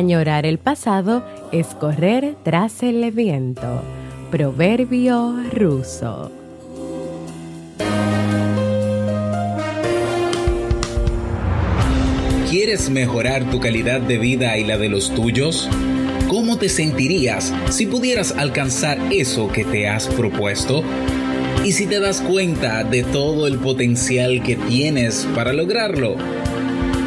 Añorar el pasado es correr tras el viento. Proverbio ruso. ¿Quieres mejorar tu calidad de vida y la de los tuyos? ¿Cómo te sentirías si pudieras alcanzar eso que te has propuesto? ¿Y si te das cuenta de todo el potencial que tienes para lograrlo?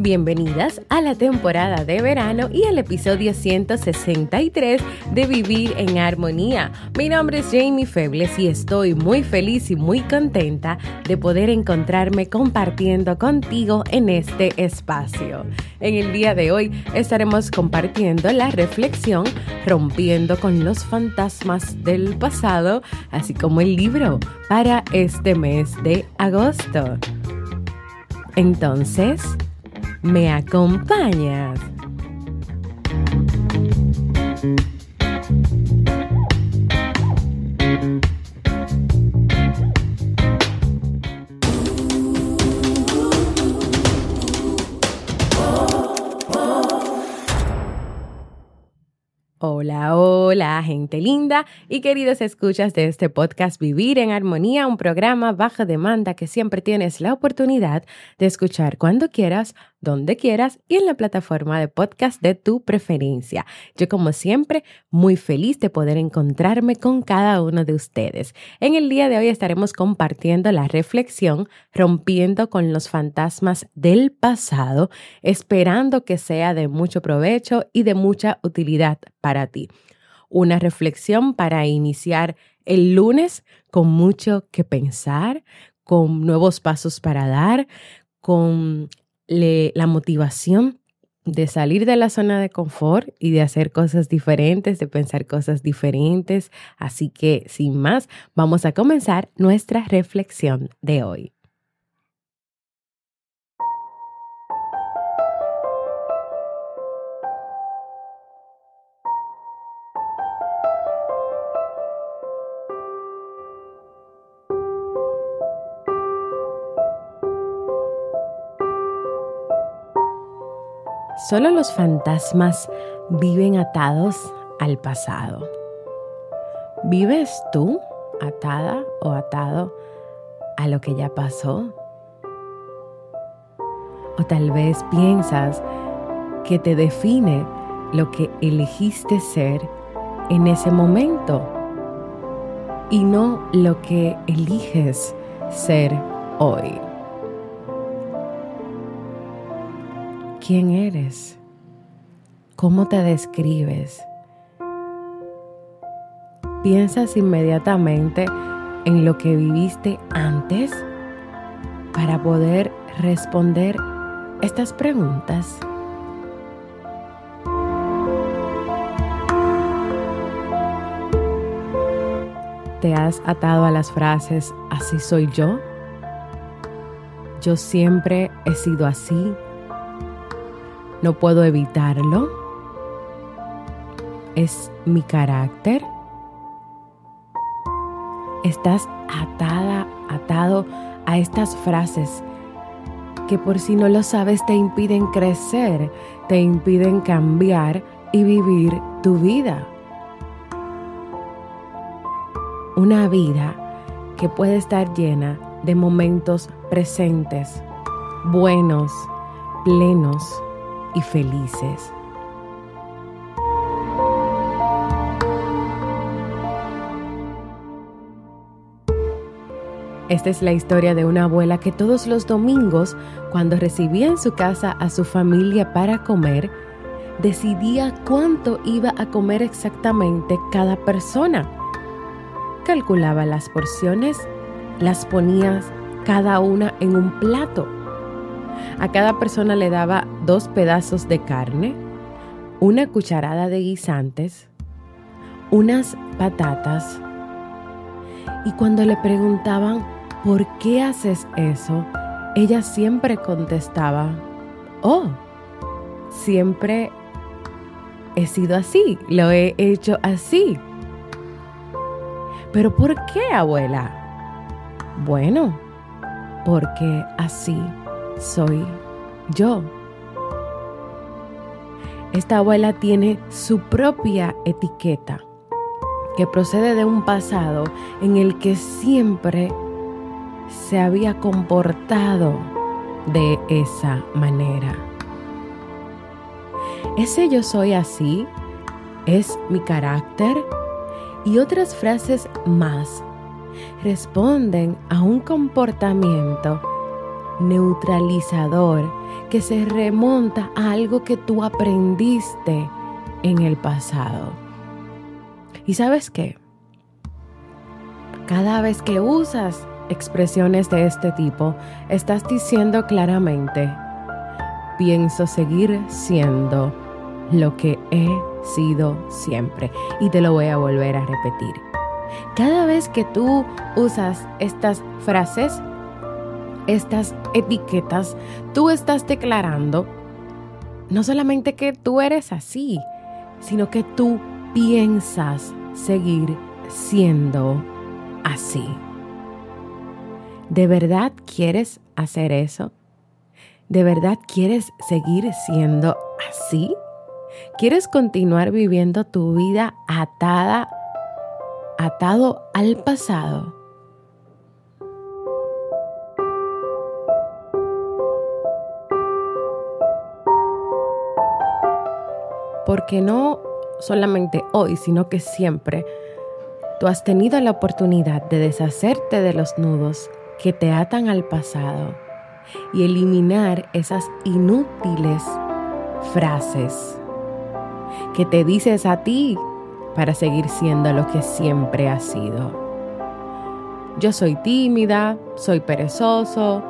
Bienvenidas a la temporada de verano y al episodio 163 de Vivir en Armonía. Mi nombre es Jamie Febles y estoy muy feliz y muy contenta de poder encontrarme compartiendo contigo en este espacio. En el día de hoy estaremos compartiendo la reflexión Rompiendo con los fantasmas del pasado, así como el libro para este mes de agosto. Entonces, ¿Me acompañas? Hola, gente linda y queridos escuchas de este podcast Vivir en Armonía, un programa bajo demanda que siempre tienes la oportunidad de escuchar cuando quieras, donde quieras y en la plataforma de podcast de tu preferencia. Yo como siempre, muy feliz de poder encontrarme con cada uno de ustedes. En el día de hoy estaremos compartiendo la reflexión rompiendo con los fantasmas del pasado, esperando que sea de mucho provecho y de mucha utilidad para ti. Una reflexión para iniciar el lunes con mucho que pensar, con nuevos pasos para dar, con la motivación de salir de la zona de confort y de hacer cosas diferentes, de pensar cosas diferentes. Así que, sin más, vamos a comenzar nuestra reflexión de hoy. Solo los fantasmas viven atados al pasado. ¿Vives tú atada o atado a lo que ya pasó? O tal vez piensas que te define lo que elegiste ser en ese momento y no lo que eliges ser hoy. ¿Quién eres? ¿Cómo te describes? ¿Piensas inmediatamente en lo que viviste antes para poder responder estas preguntas? ¿Te has atado a las frases así soy yo? Yo siempre he sido así no puedo evitarlo. Es mi carácter. Estás atada, atado a estas frases que por si no lo sabes te impiden crecer, te impiden cambiar y vivir tu vida. Una vida que puede estar llena de momentos presentes, buenos, plenos, felices. Esta es la historia de una abuela que todos los domingos, cuando recibía en su casa a su familia para comer, decidía cuánto iba a comer exactamente cada persona. Calculaba las porciones, las ponía cada una en un plato a cada persona le daba dos pedazos de carne, una cucharada de guisantes, unas patatas, y cuando le preguntaban ¿por qué haces eso? Ella siempre contestaba, oh, siempre he sido así, lo he hecho así. ¿Pero por qué, abuela? Bueno, porque así soy yo. Esta abuela tiene su propia etiqueta que procede de un pasado en el que siempre se había comportado de esa manera. Ese yo soy así, es mi carácter y otras frases más responden a un comportamiento neutralizador que se remonta a algo que tú aprendiste en el pasado. ¿Y sabes qué? Cada vez que usas expresiones de este tipo, estás diciendo claramente, pienso seguir siendo lo que he sido siempre. Y te lo voy a volver a repetir. Cada vez que tú usas estas frases, estas etiquetas, tú estás declarando no solamente que tú eres así, sino que tú piensas seguir siendo así. ¿De verdad quieres hacer eso? ¿De verdad quieres seguir siendo así? ¿Quieres continuar viviendo tu vida atada, atado al pasado? Porque no solamente hoy, sino que siempre tú has tenido la oportunidad de deshacerte de los nudos que te atan al pasado y eliminar esas inútiles frases que te dices a ti para seguir siendo lo que siempre has sido. Yo soy tímida, soy perezoso,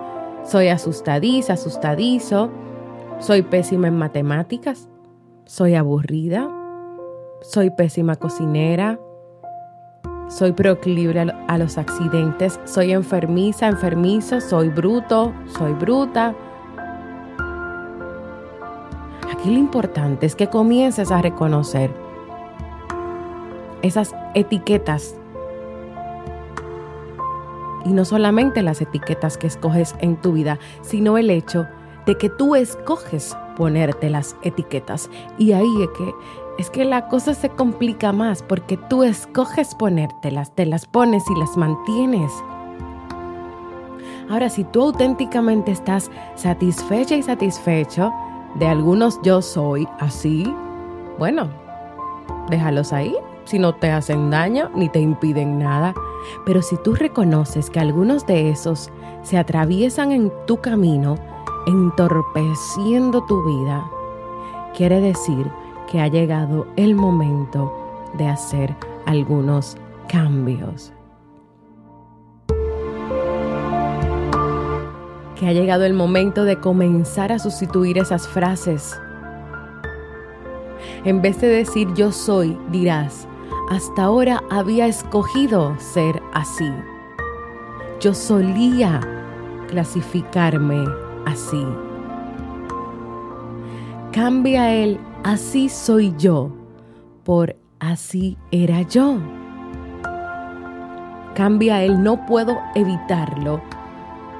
soy asustadiza, asustadizo, soy pésima en matemáticas, soy aburrida, soy pésima cocinera, soy proclive a los accidentes, soy enfermiza, enfermizo, soy bruto, soy bruta. Aquí lo importante es que comiences a reconocer esas etiquetas. Y no solamente las etiquetas que escoges en tu vida, sino el hecho de que tú escoges ponerte las etiquetas. Y ahí es que es que la cosa se complica más porque tú escoges ponértelas, te las pones y las mantienes. Ahora, si tú auténticamente estás satisfecha y satisfecho de algunos yo soy así, bueno, déjalos ahí, si no te hacen daño ni te impiden nada. Pero si tú reconoces que algunos de esos se atraviesan en tu camino, entorpeciendo tu vida, quiere decir que ha llegado el momento de hacer algunos cambios. Que ha llegado el momento de comenzar a sustituir esas frases. En vez de decir yo soy, dirás, hasta ahora había escogido ser así. Yo solía clasificarme así. Cambia el así soy yo por así era yo. Cambia el no puedo evitarlo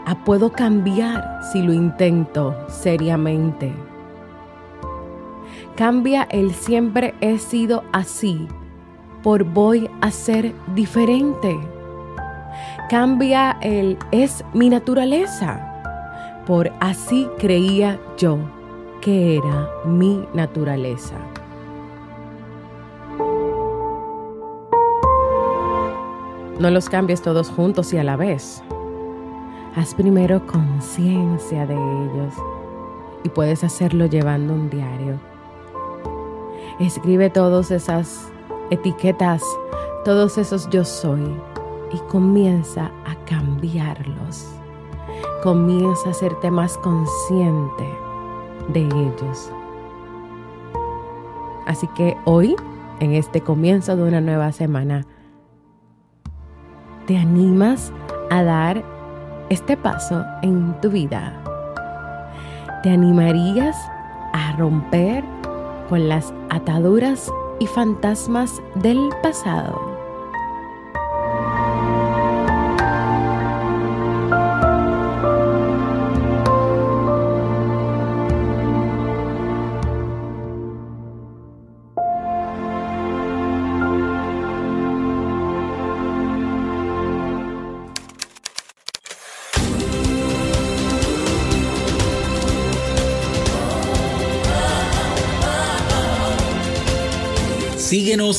a puedo cambiar si lo intento seriamente. Cambia el siempre he sido así por voy a ser diferente. Cambia el es mi naturaleza por así creía yo que era mi naturaleza. No los cambies todos juntos y a la vez. haz primero conciencia de ellos y puedes hacerlo llevando un diario. Escribe todas esas etiquetas, todos esos yo soy y comienza a cambiarlos. Comienza a hacerte más consciente de ellos. Así que hoy, en este comienzo de una nueva semana, ¿te animas a dar este paso en tu vida? ¿Te animarías a romper con las ataduras y fantasmas del pasado?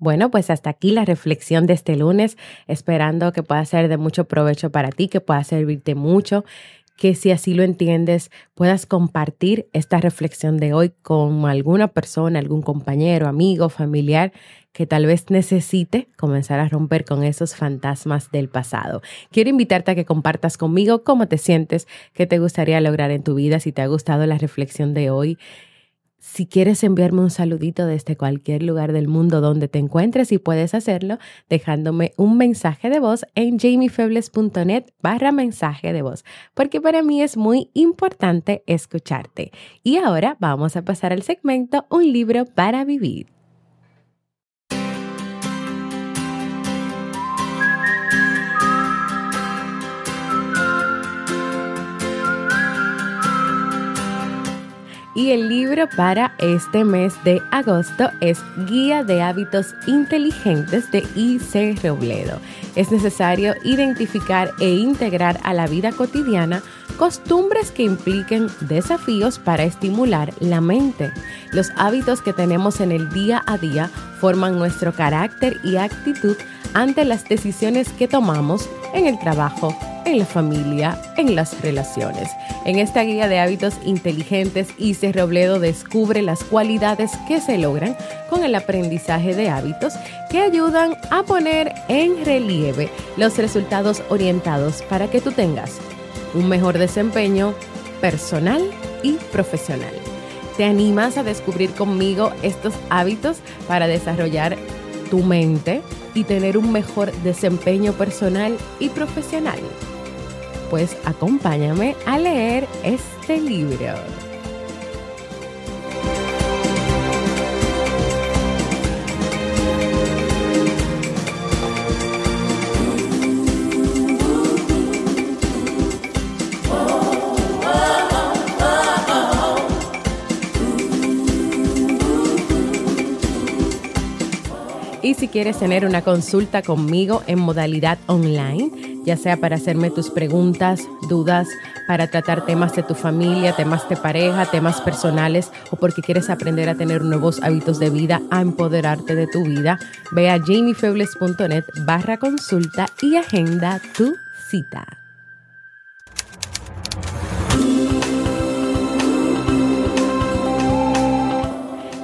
Bueno, pues hasta aquí la reflexión de este lunes, esperando que pueda ser de mucho provecho para ti, que pueda servirte mucho, que si así lo entiendes, puedas compartir esta reflexión de hoy con alguna persona, algún compañero, amigo, familiar que tal vez necesite comenzar a romper con esos fantasmas del pasado. Quiero invitarte a que compartas conmigo cómo te sientes, qué te gustaría lograr en tu vida, si te ha gustado la reflexión de hoy si quieres enviarme un saludito desde cualquier lugar del mundo donde te encuentres y puedes hacerlo dejándome un mensaje de voz en jamiefebles.net barra mensaje de voz, porque para mí es muy importante escucharte. Y ahora vamos a pasar al segmento Un libro para vivir. Y el libro para este mes de agosto es Guía de Hábitos Inteligentes de I.C. Robledo. Es necesario identificar e integrar a la vida cotidiana costumbres que impliquen desafíos para estimular la mente. Los hábitos que tenemos en el día a día forman nuestro carácter y actitud ante las decisiones que tomamos en el trabajo, en la familia, en las relaciones. En esta guía de hábitos inteligentes, Ice Robledo descubre las cualidades que se logran con el aprendizaje de hábitos que ayudan a poner en relieve los resultados orientados para que tú tengas un mejor desempeño personal y profesional. ¿Te animas a descubrir conmigo estos hábitos para desarrollar tu mente y tener un mejor desempeño personal y profesional? pues acompáñame a leer este libro. Y si quieres tener una consulta conmigo en modalidad online, ya sea para hacerme tus preguntas, dudas, para tratar temas de tu familia, temas de pareja, temas personales o porque quieres aprender a tener nuevos hábitos de vida, a empoderarte de tu vida, ve a jamiefebles.net barra consulta y agenda tu cita.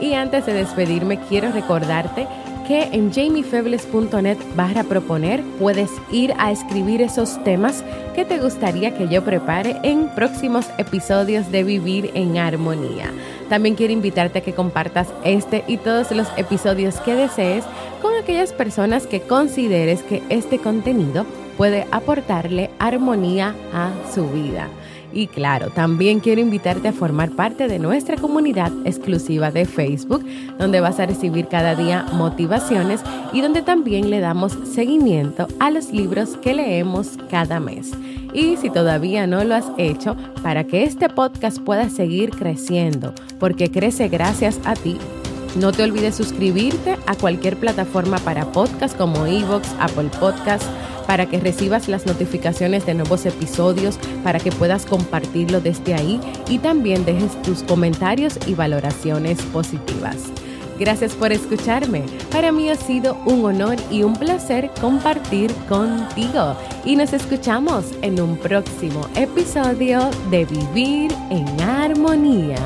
Y antes de despedirme, quiero recordarte que en jamiefebles.net barra proponer puedes ir a escribir esos temas que te gustaría que yo prepare en próximos episodios de Vivir en Armonía. También quiero invitarte a que compartas este y todos los episodios que desees con aquellas personas que consideres que este contenido puede aportarle armonía a su vida. Y claro, también quiero invitarte a formar parte de nuestra comunidad exclusiva de Facebook, donde vas a recibir cada día motivaciones y donde también le damos seguimiento a los libros que leemos cada mes. Y si todavía no lo has hecho, para que este podcast pueda seguir creciendo, porque crece gracias a ti, no te olvides suscribirte a cualquier plataforma para podcast como Evox, Apple Podcasts, para que recibas las notificaciones de nuevos episodios, para que puedas compartirlo desde ahí y también dejes tus comentarios y valoraciones positivas. Gracias por escucharme. Para mí ha sido un honor y un placer compartir contigo. Y nos escuchamos en un próximo episodio de Vivir en Armonía.